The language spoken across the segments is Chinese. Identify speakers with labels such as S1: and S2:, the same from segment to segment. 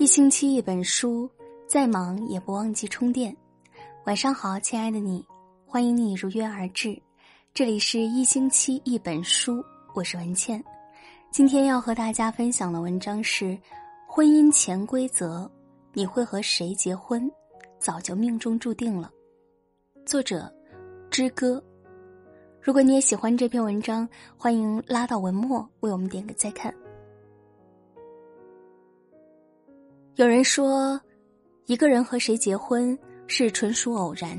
S1: 一星期一本书，再忙也不忘记充电。晚上好，亲爱的你，欢迎你如约而至。这里是一星期一本书，我是文倩。今天要和大家分享的文章是《婚姻潜规则》，你会和谁结婚，早就命中注定了。作者：之歌。如果你也喜欢这篇文章，欢迎拉到文末为我们点个再看。有人说，一个人和谁结婚是纯属偶然；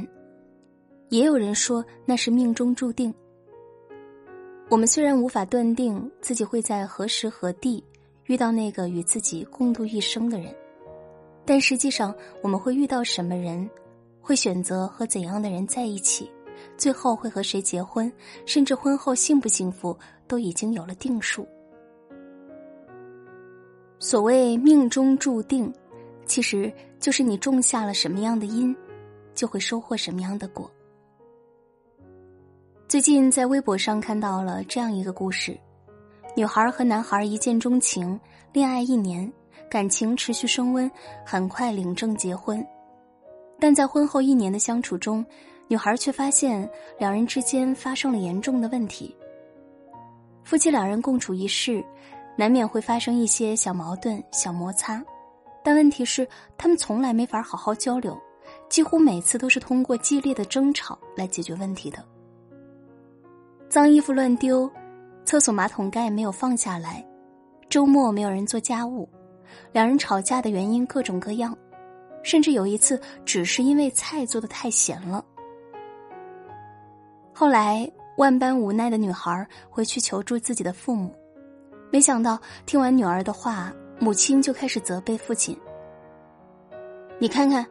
S1: 也有人说那是命中注定。我们虽然无法断定自己会在何时何地遇到那个与自己共度一生的人，但实际上我们会遇到什么人，会选择和怎样的人在一起，最后会和谁结婚，甚至婚后幸不幸福，都已经有了定数。所谓命中注定，其实就是你种下了什么样的因，就会收获什么样的果。最近在微博上看到了这样一个故事：女孩和男孩一见钟情，恋爱一年，感情持续升温，很快领证结婚。但在婚后一年的相处中，女孩却发现两人之间发生了严重的问题。夫妻两人共处一室。难免会发生一些小矛盾、小摩擦，但问题是他们从来没法好好交流，几乎每次都是通过激烈的争吵来解决问题的。脏衣服乱丢，厕所马桶盖没有放下来，周末没有人做家务，两人吵架的原因各种各样，甚至有一次只是因为菜做的太咸了。后来万般无奈的女孩回去求助自己的父母。没想到听完女儿的话，母亲就开始责备父亲。你看看，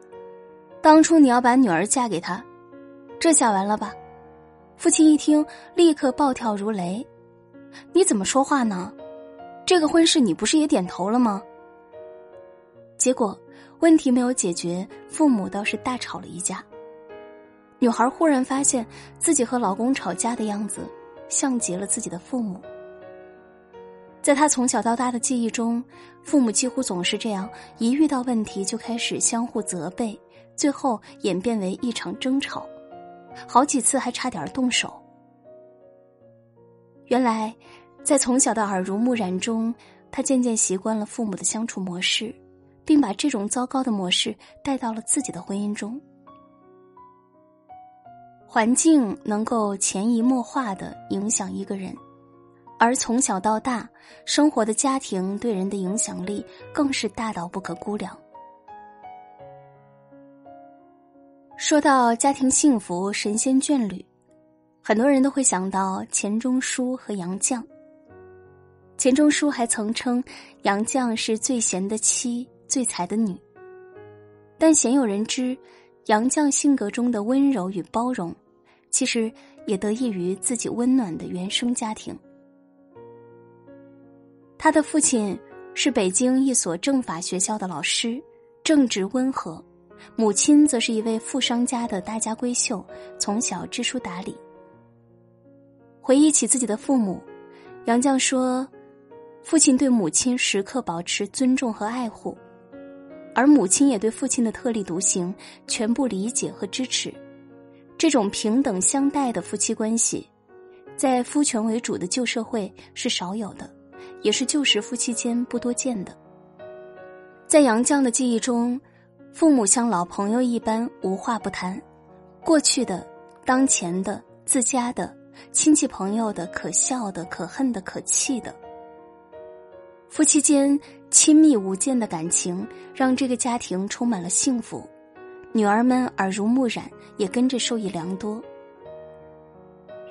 S1: 当初你要把女儿嫁给他，这下完了吧？父亲一听，立刻暴跳如雷：“你怎么说话呢？这个婚事你不是也点头了吗？”结果问题没有解决，父母倒是大吵了一架。女孩忽然发现自己和老公吵架的样子，像极了自己的父母。在他从小到大的记忆中，父母几乎总是这样：一遇到问题就开始相互责备，最后演变为一场争吵，好几次还差点动手。原来，在从小的耳濡目染中，他渐渐习惯了父母的相处模式，并把这种糟糕的模式带到了自己的婚姻中。环境能够潜移默化的影响一个人。而从小到大，生活的家庭对人的影响力更是大到不可估量。说到家庭幸福、神仙眷侣，很多人都会想到钱钟书和杨绛。钱钟书还曾称杨绛是最贤的妻、最才的女。但鲜有人知，杨绛性格中的温柔与包容，其实也得益于自己温暖的原生家庭。他的父亲是北京一所政法学校的老师，正直温和；母亲则是一位富商家的大家闺秀，从小知书达理。回忆起自己的父母，杨绛说：“父亲对母亲时刻保持尊重和爱护，而母亲也对父亲的特立独行全部理解和支持。这种平等相待的夫妻关系，在夫权为主的旧社会是少有的。”也是旧时夫妻间不多见的。在杨绛的记忆中，父母像老朋友一般无话不谈，过去的、当前的、自家的、亲戚朋友的、可笑的、可恨的、可气的，夫妻间亲密无间的感情让这个家庭充满了幸福，女儿们耳濡目染，也跟着受益良多。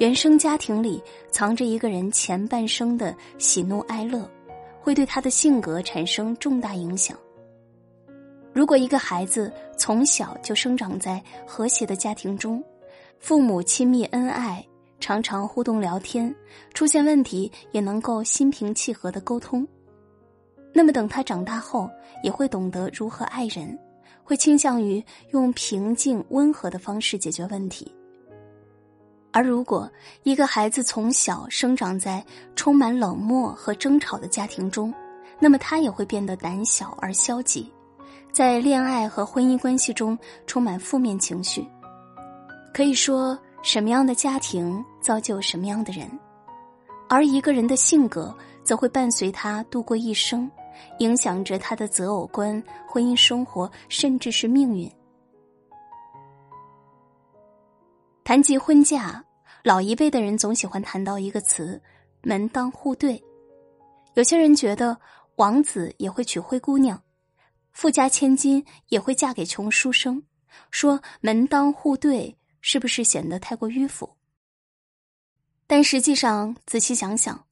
S1: 原生家庭里藏着一个人前半生的喜怒哀乐，会对他的性格产生重大影响。如果一个孩子从小就生长在和谐的家庭中，父母亲密恩爱，常常互动聊天，出现问题也能够心平气和的沟通，那么等他长大后，也会懂得如何爱人，会倾向于用平静温和的方式解决问题。而如果一个孩子从小生长在充满冷漠和争吵的家庭中，那么他也会变得胆小而消极，在恋爱和婚姻关系中充满负面情绪。可以说，什么样的家庭造就什么样的人，而一个人的性格则会伴随他度过一生，影响着他的择偶观、婚姻生活，甚至是命运。谈及婚嫁，老一辈的人总喜欢谈到一个词“门当户对”。有些人觉得王子也会娶灰姑娘，富家千金也会嫁给穷书生，说“门当户对”是不是显得太过迂腐？但实际上，仔细想想，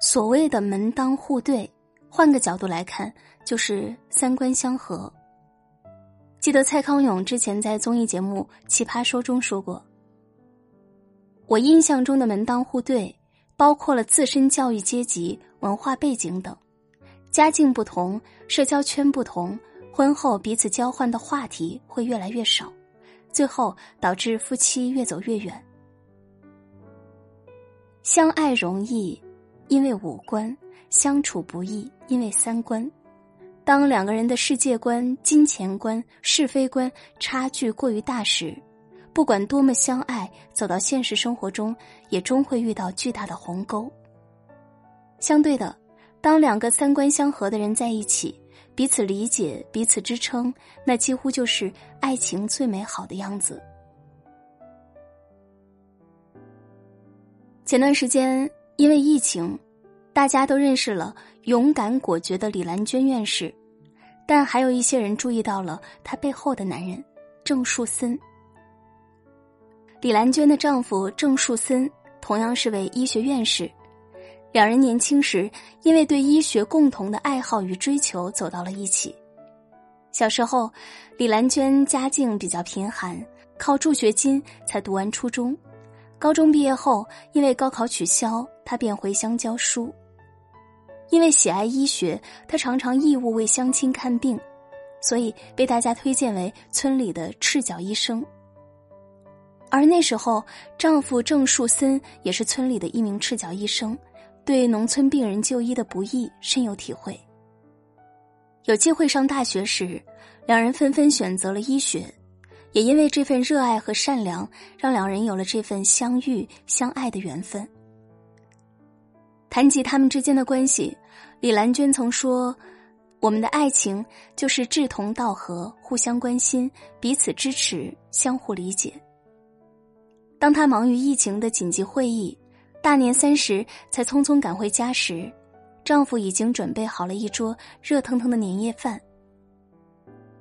S1: 所谓的“门当户对”，换个角度来看，就是三观相合。记得蔡康永之前在综艺节目《奇葩说》中说过。我印象中的门当户对，包括了自身教育阶级、文化背景等，家境不同、社交圈不同，婚后彼此交换的话题会越来越少，最后导致夫妻越走越远。相爱容易，因为五官；相处不易，因为三观。当两个人的世界观、金钱观、是非观差距过于大时，不管多么相爱，走到现实生活中，也终会遇到巨大的鸿沟。相对的，当两个三观相合的人在一起，彼此理解、彼此支撑，那几乎就是爱情最美好的样子。前段时间，因为疫情，大家都认识了勇敢果决的李兰娟院士，但还有一些人注意到了她背后的男人郑树森。李兰娟的丈夫郑树森同样是位医学院士，两人年轻时因为对医学共同的爱好与追求走到了一起。小时候，李兰娟家境比较贫寒，靠助学金才读完初中。高中毕业后，因为高考取消，她便回乡教书。因为喜爱医学，她常常义务为乡亲看病，所以被大家推荐为村里的赤脚医生。而那时候，丈夫郑树森也是村里的一名赤脚医生，对农村病人就医的不易深有体会。有机会上大学时，两人纷纷选择了医学，也因为这份热爱和善良，让两人有了这份相遇相爱的缘分。谈及他们之间的关系，李兰娟曾说：“我们的爱情就是志同道合，互相关心，彼此支持，相互理解。”当她忙于疫情的紧急会议，大年三十才匆匆赶回家时，丈夫已经准备好了一桌热腾腾的年夜饭。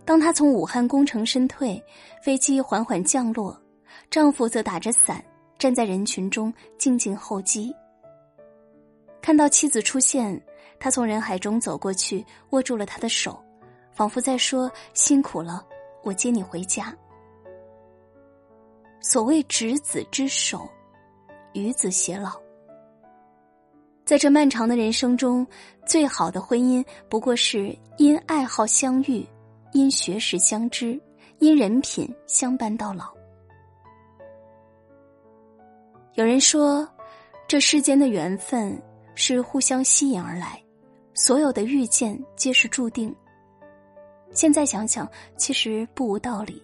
S1: 当她从武汉功成身退，飞机缓缓降落，丈夫则打着伞站在人群中静静候机。看到妻子出现，他从人海中走过去，握住了她的手，仿佛在说：“辛苦了，我接你回家。”所谓执子之手，与子偕老。在这漫长的人生中，最好的婚姻不过是因爱好相遇，因学识相知，因人品相伴到老。有人说，这世间的缘分是互相吸引而来，所有的遇见皆是注定。现在想想，其实不无道理。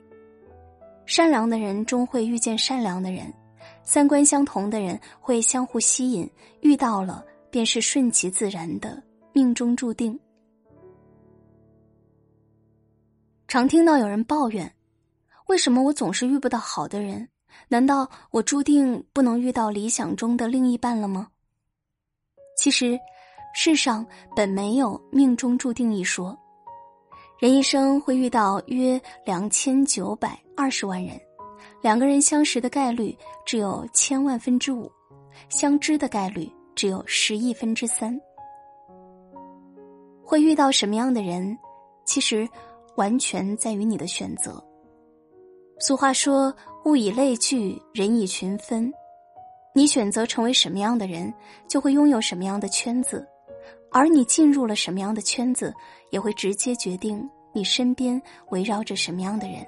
S1: 善良的人终会遇见善良的人，三观相同的人会相互吸引，遇到了便是顺其自然的命中注定。常听到有人抱怨：“为什么我总是遇不到好的人？难道我注定不能遇到理想中的另一半了吗？”其实，世上本没有命中注定一说。人一生会遇到约两千九百二十万人，两个人相识的概率只有千万分之五，相知的概率只有十亿分之三。会遇到什么样的人，其实完全在于你的选择。俗话说：“物以类聚，人以群分。”你选择成为什么样的人，就会拥有什么样的圈子。而你进入了什么样的圈子，也会直接决定你身边围绕着什么样的人。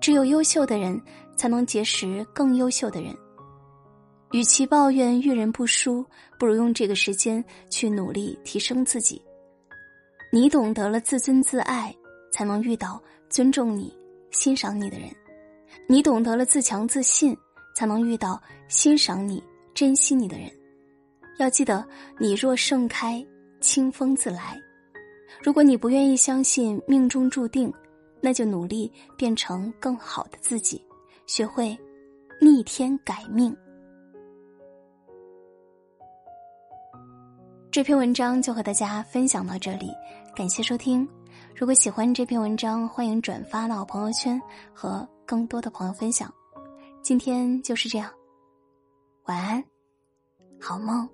S1: 只有优秀的人，才能结识更优秀的人。与其抱怨遇人不淑，不如用这个时间去努力提升自己。你懂得了自尊自爱，才能遇到尊重你、欣赏你的人；你懂得了自强自信，才能遇到欣赏你、珍惜你的人。要记得，你若盛开，清风自来。如果你不愿意相信命中注定，那就努力变成更好的自己，学会逆天改命。这篇文章就和大家分享到这里，感谢收听。如果喜欢这篇文章，欢迎转发到朋友圈和更多的朋友分享。今天就是这样，晚安，好梦。